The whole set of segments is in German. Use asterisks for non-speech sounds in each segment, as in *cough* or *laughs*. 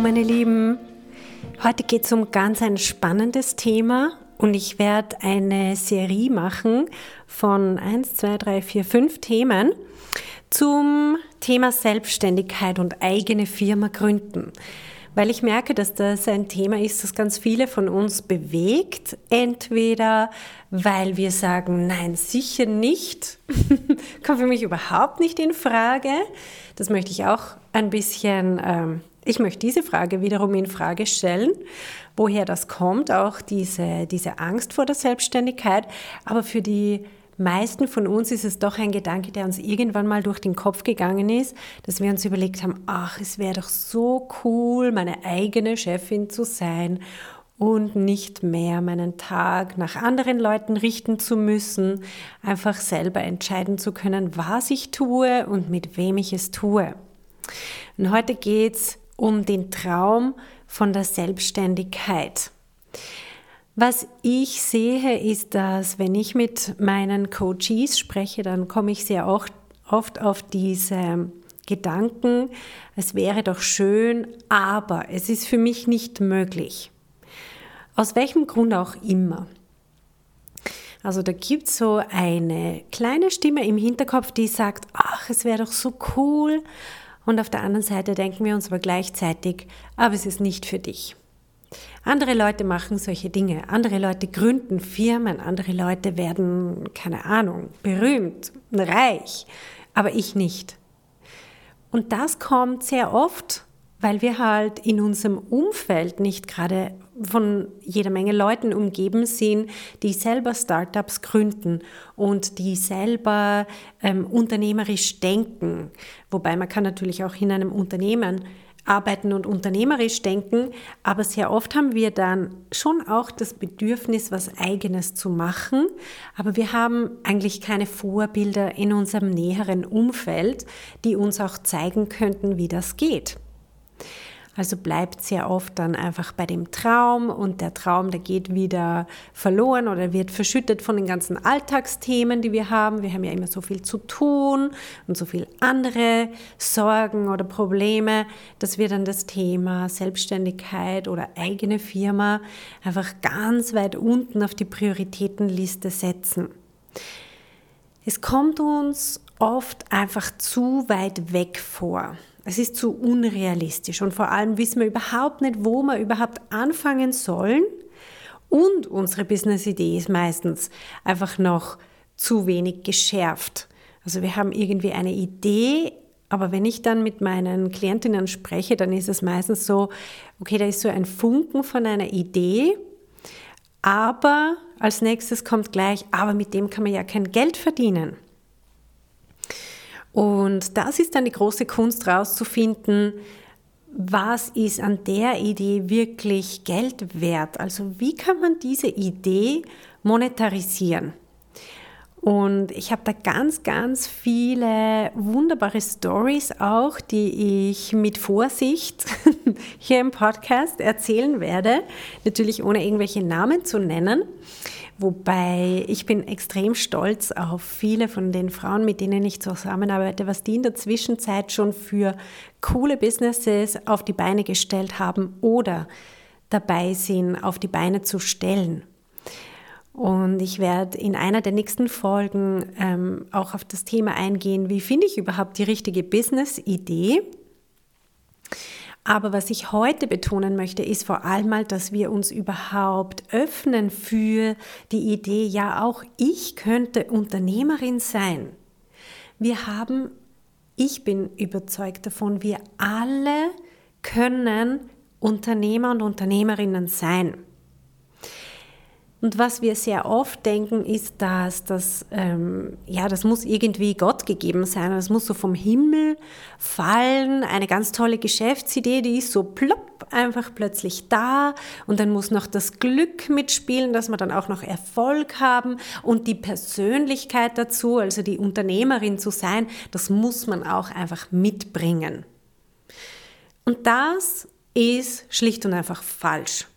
Meine Lieben, heute geht es um ganz ein spannendes Thema und ich werde eine Serie machen von 1, 2, 3, 4, 5 Themen zum Thema Selbstständigkeit und eigene Firma gründen weil ich merke, dass das ein Thema ist, das ganz viele von uns bewegt. Entweder weil wir sagen, nein, sicher nicht, *laughs* kommt für mich überhaupt nicht in Frage. Das möchte ich auch ein bisschen, ähm, ich möchte diese Frage wiederum in Frage stellen, woher das kommt, auch diese, diese Angst vor der Selbstständigkeit. Aber für die meisten von uns ist es doch ein Gedanke, der uns irgendwann mal durch den Kopf gegangen ist, dass wir uns überlegt haben, ach, es wäre doch so cool, meine eigene Chefin zu sein und nicht mehr meinen Tag nach anderen Leuten richten zu müssen, einfach selber entscheiden zu können, was ich tue und mit wem ich es tue. Und heute geht es um den Traum von der Selbstständigkeit. Was ich sehe, ist, dass wenn ich mit meinen Coaches spreche, dann komme ich sehr oft, auf diese Gedanken, es wäre doch schön, aber es ist für mich nicht möglich. Aus welchem Grund auch immer. Also da gibt es so eine kleine Stimme im Hinterkopf, die sagt, ach, es wäre doch so cool. Und auf der anderen Seite denken wir uns aber gleichzeitig, aber es ist nicht für dich. Andere Leute machen solche Dinge, andere Leute gründen Firmen, andere Leute werden, keine Ahnung, berühmt, reich, aber ich nicht. Und das kommt sehr oft, weil wir halt in unserem Umfeld nicht gerade von jeder Menge Leuten umgeben sind, die selber Startups gründen und die selber ähm, unternehmerisch denken. Wobei man kann natürlich auch in einem Unternehmen arbeiten und unternehmerisch denken, aber sehr oft haben wir dann schon auch das Bedürfnis, was eigenes zu machen, aber wir haben eigentlich keine Vorbilder in unserem näheren Umfeld, die uns auch zeigen könnten, wie das geht. Also bleibt sehr oft dann einfach bei dem Traum und der Traum, der geht wieder verloren oder wird verschüttet von den ganzen Alltagsthemen, die wir haben. Wir haben ja immer so viel zu tun und so viel andere Sorgen oder Probleme, dass wir dann das Thema Selbstständigkeit oder eigene Firma einfach ganz weit unten auf die Prioritätenliste setzen. Es kommt uns oft einfach zu weit weg vor. Es ist zu unrealistisch und vor allem wissen wir überhaupt nicht, wo wir überhaupt anfangen sollen. Und unsere Business-Idee ist meistens einfach noch zu wenig geschärft. Also wir haben irgendwie eine Idee, aber wenn ich dann mit meinen Klientinnen spreche, dann ist es meistens so, okay, da ist so ein Funken von einer Idee, aber als nächstes kommt gleich, aber mit dem kann man ja kein Geld verdienen. Und das ist dann die große Kunst rauszufinden, was ist an der Idee wirklich Geld wert? Also wie kann man diese Idee monetarisieren? Und ich habe da ganz, ganz viele wunderbare Stories auch, die ich mit Vorsicht *laughs* hier im Podcast erzählen werde. Natürlich ohne irgendwelche Namen zu nennen. Wobei ich bin extrem stolz auf viele von den Frauen, mit denen ich zusammenarbeite, was die in der Zwischenzeit schon für coole Businesses auf die Beine gestellt haben oder dabei sind, auf die Beine zu stellen. Und ich werde in einer der nächsten Folgen ähm, auch auf das Thema eingehen, wie finde ich überhaupt die richtige Business-Idee aber was ich heute betonen möchte, ist vor allem mal, dass wir uns überhaupt öffnen für die Idee, ja, auch ich könnte Unternehmerin sein. Wir haben, ich bin überzeugt davon, wir alle können Unternehmer und Unternehmerinnen sein. Und was wir sehr oft denken, ist, dass das, ähm, ja, das muss irgendwie Gott gegeben sein. Das muss so vom Himmel fallen. Eine ganz tolle Geschäftsidee, die ist so plopp einfach plötzlich da und dann muss noch das Glück mitspielen, dass wir dann auch noch Erfolg haben und die Persönlichkeit dazu, also die Unternehmerin zu sein, das muss man auch einfach mitbringen. Und das ist schlicht und einfach falsch.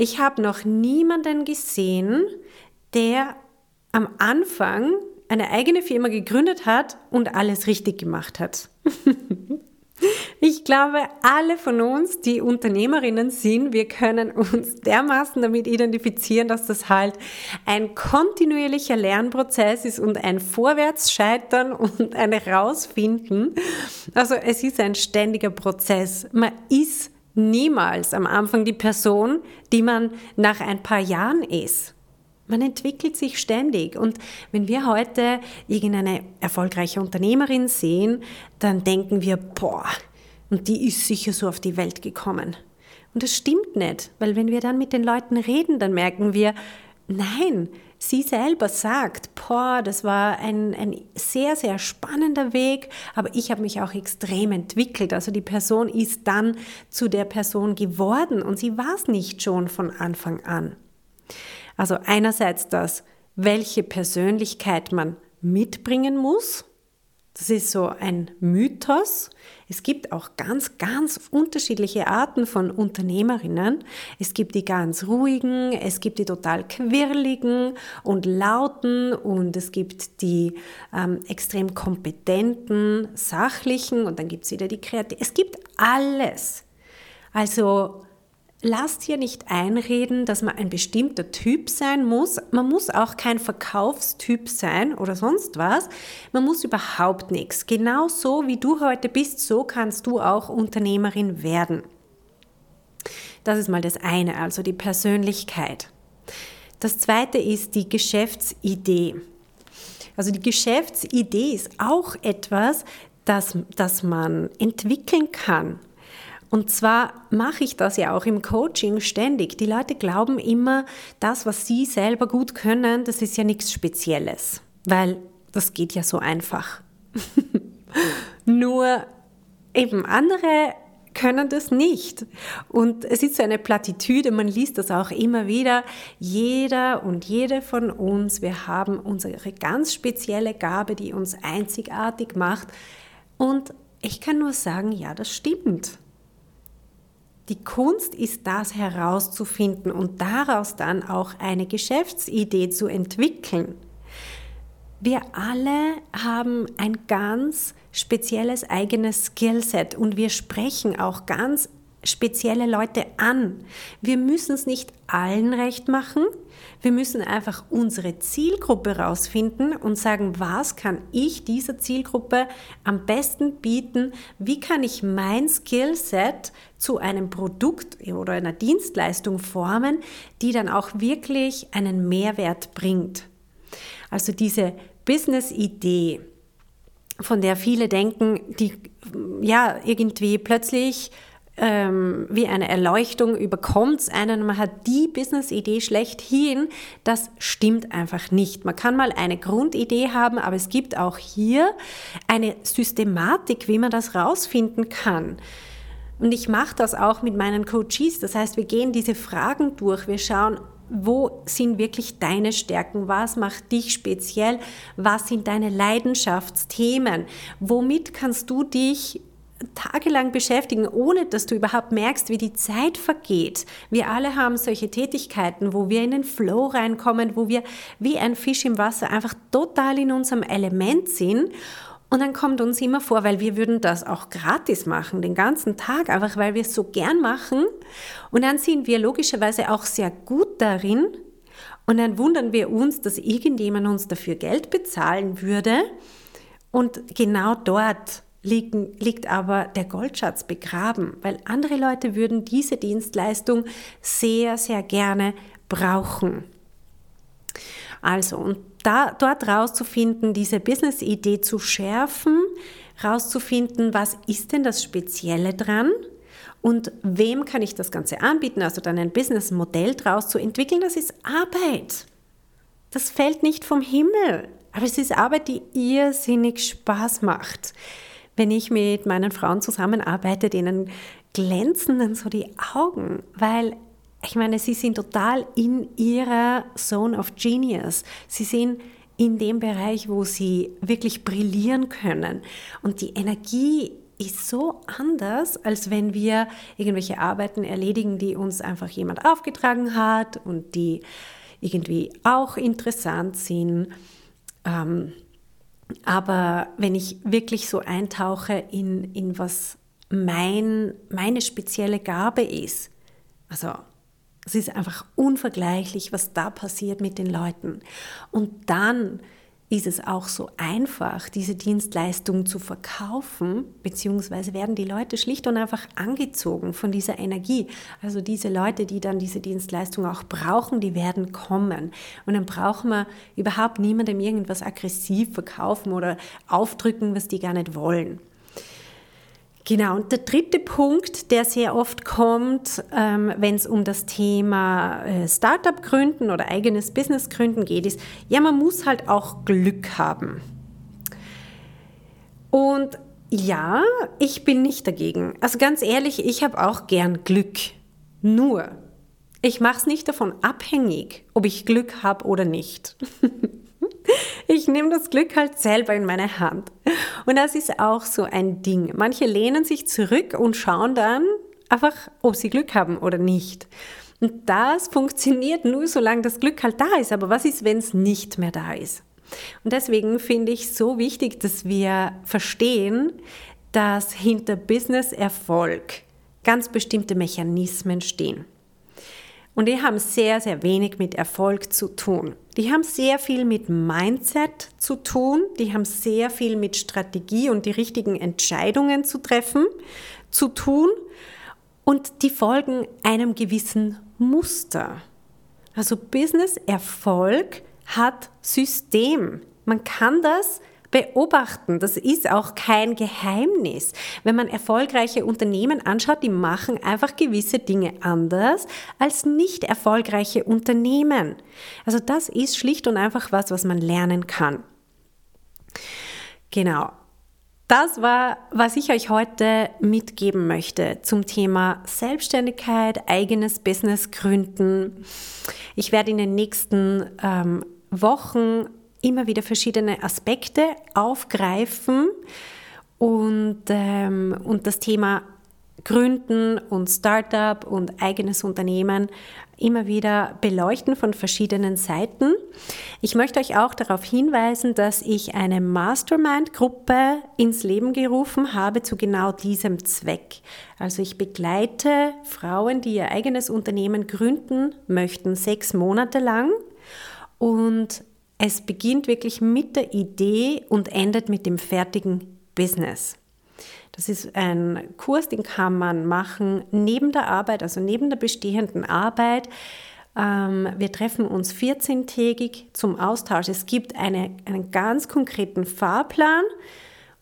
Ich habe noch niemanden gesehen, der am Anfang eine eigene Firma gegründet hat und alles richtig gemacht hat. *laughs* Ich glaube, alle von uns, die Unternehmerinnen sind, wir können uns dermaßen damit identifizieren, dass das halt ein kontinuierlicher Lernprozess ist und ein Vorwärtsscheitern *laughs* und ein Herausfinden. Also es ist ein ständiger Prozess. Man ist niemals am Anfang die Person, die man nach ein paar Jahren ist. Man entwickelt sich ständig. Und wenn wir heute irgendeine erfolgreiche Unternehmerin sehen, dann denken wir, boah, und die ist sicher so auf die Welt gekommen. Und das stimmt nicht, weil wenn wir dann mit den Leuten reden, dann merken wir, nein, sie selber sagt, boah, das war ein, ein sehr, sehr spannender Weg, aber ich habe mich auch extrem entwickelt. Also die Person ist dann zu der Person geworden und sie war es nicht schon von Anfang an. Also einerseits das, welche Persönlichkeit man mitbringen muss. Das ist so ein Mythos. Es gibt auch ganz, ganz unterschiedliche Arten von Unternehmerinnen. Es gibt die ganz ruhigen, es gibt die total quirligen und lauten und es gibt die ähm, extrem kompetenten, sachlichen und dann gibt es wieder die kreativen. Es gibt alles. Also Lasst hier nicht einreden, dass man ein bestimmter Typ sein muss. Man muss auch kein Verkaufstyp sein oder sonst was. Man muss überhaupt nichts. Genau so wie du heute bist, so kannst du auch Unternehmerin werden. Das ist mal das eine, also die Persönlichkeit. Das zweite ist die Geschäftsidee. Also die Geschäftsidee ist auch etwas, das, das man entwickeln kann. Und zwar mache ich das ja auch im Coaching ständig. Die Leute glauben immer, das, was sie selber gut können, das ist ja nichts Spezielles, weil das geht ja so einfach. *laughs* Nur eben andere können das nicht. Und es ist so eine Plattitüde, man liest das auch immer wieder. Jeder und jede von uns, wir haben unsere ganz spezielle Gabe, die uns einzigartig macht. Und ich kann nur sagen, ja, das stimmt. Die Kunst ist das herauszufinden und daraus dann auch eine Geschäftsidee zu entwickeln. Wir alle haben ein ganz spezielles eigenes Skillset und wir sprechen auch ganz spezielle Leute an. Wir müssen es nicht allen recht machen. Wir müssen einfach unsere Zielgruppe rausfinden und sagen, was kann ich dieser Zielgruppe am besten bieten? Wie kann ich mein Skillset zu einem Produkt oder einer Dienstleistung formen, die dann auch wirklich einen Mehrwert bringt? Also diese Business-Idee, von der viele denken, die ja irgendwie plötzlich ähm, wie eine Erleuchtung überkommt es einen, man hat die Business-Idee schlechthin, das stimmt einfach nicht. Man kann mal eine Grundidee haben, aber es gibt auch hier eine Systematik, wie man das rausfinden kann. Und ich mache das auch mit meinen Coaches. Das heißt, wir gehen diese Fragen durch, wir schauen, wo sind wirklich deine Stärken? Was macht dich speziell? Was sind deine Leidenschaftsthemen? Womit kannst du dich tagelang beschäftigen, ohne dass du überhaupt merkst, wie die Zeit vergeht. Wir alle haben solche Tätigkeiten, wo wir in den Flow reinkommen, wo wir wie ein Fisch im Wasser einfach total in unserem Element sind. Und dann kommt uns immer vor, weil wir würden das auch gratis machen, den ganzen Tag, einfach weil wir es so gern machen. Und dann sind wir logischerweise auch sehr gut darin. Und dann wundern wir uns, dass irgendjemand uns dafür Geld bezahlen würde. Und genau dort liegen, liegt aber der Goldschatz begraben, weil andere Leute würden diese Dienstleistung sehr, sehr gerne brauchen. Also, und da, dort rauszufinden, diese Business-Idee zu schärfen, rauszufinden, was ist denn das Spezielle dran und wem kann ich das Ganze anbieten, also dann ein Business-Modell draus zu entwickeln, das ist Arbeit. Das fällt nicht vom Himmel, aber es ist Arbeit, die irrsinnig Spaß macht. Wenn ich mit meinen Frauen zusammenarbeite, denen glänzen dann so die Augen, weil ich meine, sie sind total in ihrer Zone of Genius. Sie sind in dem Bereich, wo sie wirklich brillieren können. Und die Energie ist so anders, als wenn wir irgendwelche Arbeiten erledigen, die uns einfach jemand aufgetragen hat und die irgendwie auch interessant sind. Ähm, aber wenn ich wirklich so eintauche in, in was mein, meine spezielle Gabe ist, also es ist einfach unvergleichlich, was da passiert mit den Leuten. Und dann ist es auch so einfach, diese Dienstleistung zu verkaufen, beziehungsweise werden die Leute schlicht und einfach angezogen von dieser Energie. Also diese Leute, die dann diese Dienstleistung auch brauchen, die werden kommen. Und dann brauchen wir überhaupt niemandem irgendwas aggressiv verkaufen oder aufdrücken, was die gar nicht wollen. Genau, und der dritte Punkt, der sehr oft kommt, ähm, wenn es um das Thema äh, Startup gründen oder eigenes Business gründen geht, ist, ja, man muss halt auch Glück haben. Und ja, ich bin nicht dagegen. Also ganz ehrlich, ich habe auch gern Glück. Nur, ich mache es nicht davon abhängig, ob ich Glück habe oder nicht. *laughs* Ich nehme das Glück halt selber in meine Hand. Und das ist auch so ein Ding. Manche lehnen sich zurück und schauen dann einfach, ob sie Glück haben oder nicht. Und das funktioniert nur, solange das Glück halt da ist. Aber was ist, wenn es nicht mehr da ist? Und deswegen finde ich so wichtig, dass wir verstehen, dass hinter Business-Erfolg ganz bestimmte Mechanismen stehen. Und die haben sehr, sehr wenig mit Erfolg zu tun. Die haben sehr viel mit Mindset zu tun, die haben sehr viel mit Strategie und die richtigen Entscheidungen zu treffen zu tun und die folgen einem gewissen Muster. Also Business-Erfolg hat System. Man kann das beobachten. Das ist auch kein Geheimnis. Wenn man erfolgreiche Unternehmen anschaut, die machen einfach gewisse Dinge anders als nicht erfolgreiche Unternehmen. Also das ist schlicht und einfach was, was man lernen kann. Genau. Das war, was ich euch heute mitgeben möchte zum Thema Selbstständigkeit, eigenes Business gründen. Ich werde in den nächsten ähm, Wochen immer wieder verschiedene Aspekte aufgreifen und, ähm, und das Thema Gründen und Startup und eigenes Unternehmen immer wieder beleuchten von verschiedenen Seiten. Ich möchte euch auch darauf hinweisen, dass ich eine Mastermind-Gruppe ins Leben gerufen habe zu genau diesem Zweck. Also ich begleite Frauen, die ihr eigenes Unternehmen gründen möchten, sechs Monate lang und es beginnt wirklich mit der Idee und endet mit dem fertigen Business. Das ist ein Kurs, den kann man machen neben der Arbeit, also neben der bestehenden Arbeit. Ähm, wir treffen uns 14-tägig zum Austausch. Es gibt eine, einen ganz konkreten Fahrplan,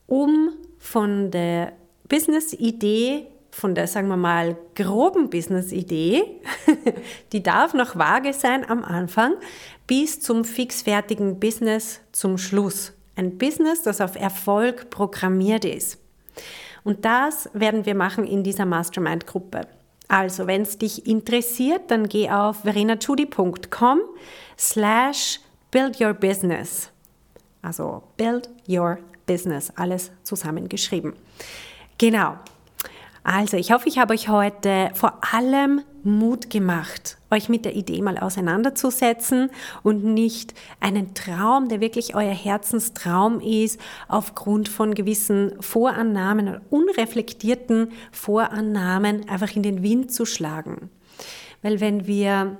um von der Business-Idee von der, sagen wir mal, groben Business-Idee, *laughs* die darf noch vage sein am Anfang, bis zum fixfertigen Business zum Schluss. Ein Business, das auf Erfolg programmiert ist. Und das werden wir machen in dieser Mastermind-Gruppe. Also, wenn es dich interessiert, dann geh auf verenachudi.com slash build your business. Also build your business, alles zusammengeschrieben. Genau, also, ich hoffe, ich habe euch heute vor allem Mut gemacht, euch mit der Idee mal auseinanderzusetzen und nicht einen Traum, der wirklich euer Herzenstraum ist, aufgrund von gewissen Vorannahmen unreflektierten Vorannahmen einfach in den Wind zu schlagen. Weil wenn wir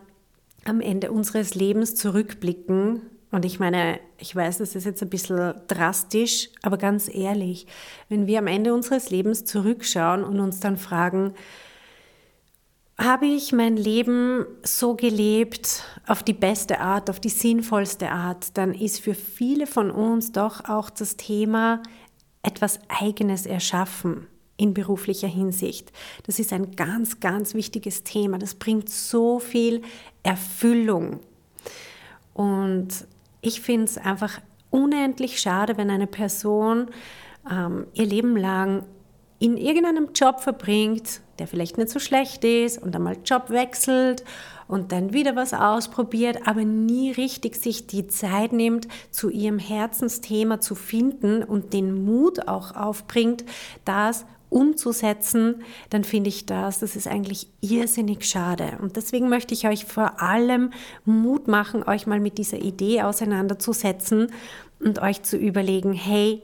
am Ende unseres Lebens zurückblicken, und ich meine, ich weiß, das ist jetzt ein bisschen drastisch, aber ganz ehrlich, wenn wir am Ende unseres Lebens zurückschauen und uns dann fragen, habe ich mein Leben so gelebt auf die beste Art, auf die sinnvollste Art, dann ist für viele von uns doch auch das Thema etwas Eigenes erschaffen in beruflicher Hinsicht. Das ist ein ganz, ganz wichtiges Thema. Das bringt so viel Erfüllung. Und ich finde es einfach unendlich schade, wenn eine Person ähm, ihr Leben lang in irgendeinem Job verbringt, der vielleicht nicht so schlecht ist und einmal Job wechselt und dann wieder was ausprobiert, aber nie richtig sich die Zeit nimmt, zu ihrem Herzensthema zu finden und den Mut auch aufbringt, das umzusetzen, dann finde ich das, das ist eigentlich irrsinnig schade. Und deswegen möchte ich euch vor allem Mut machen, euch mal mit dieser Idee auseinanderzusetzen und euch zu überlegen, hey,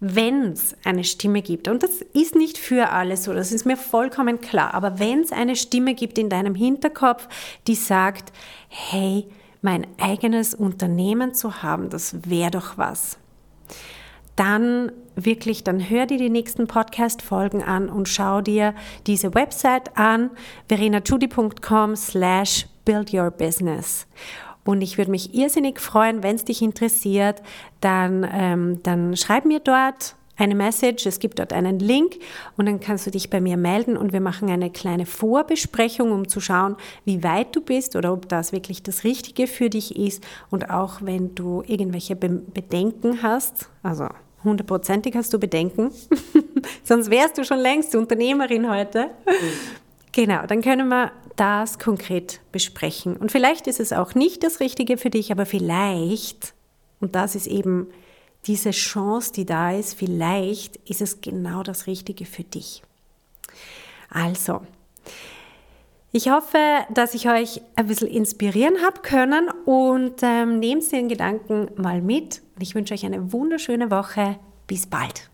wenn es eine Stimme gibt, und das ist nicht für alle so, das ist mir vollkommen klar, aber wenn es eine Stimme gibt in deinem Hinterkopf, die sagt, hey, mein eigenes Unternehmen zu haben, das wäre doch was, dann wirklich, dann hör dir die nächsten Podcast-Folgen an und schau dir diese Website an, verenachudi.com slash build your business. Und ich würde mich irrsinnig freuen, wenn es dich interessiert, dann, ähm, dann schreib mir dort eine Message, es gibt dort einen Link und dann kannst du dich bei mir melden und wir machen eine kleine Vorbesprechung, um zu schauen, wie weit du bist oder ob das wirklich das Richtige für dich ist und auch wenn du irgendwelche Bedenken hast, also hundertprozentig hast du Bedenken, *laughs* sonst wärst du schon längst Unternehmerin heute. Genau, dann können wir das konkret besprechen. Und vielleicht ist es auch nicht das Richtige für dich, aber vielleicht, und das ist eben diese Chance, die da ist, vielleicht ist es genau das Richtige für dich. Also, ich hoffe, dass ich euch ein bisschen inspirieren habe können und ähm, nehmt den Gedanken mal mit. Und ich wünsche euch eine wunderschöne Woche. Bis bald.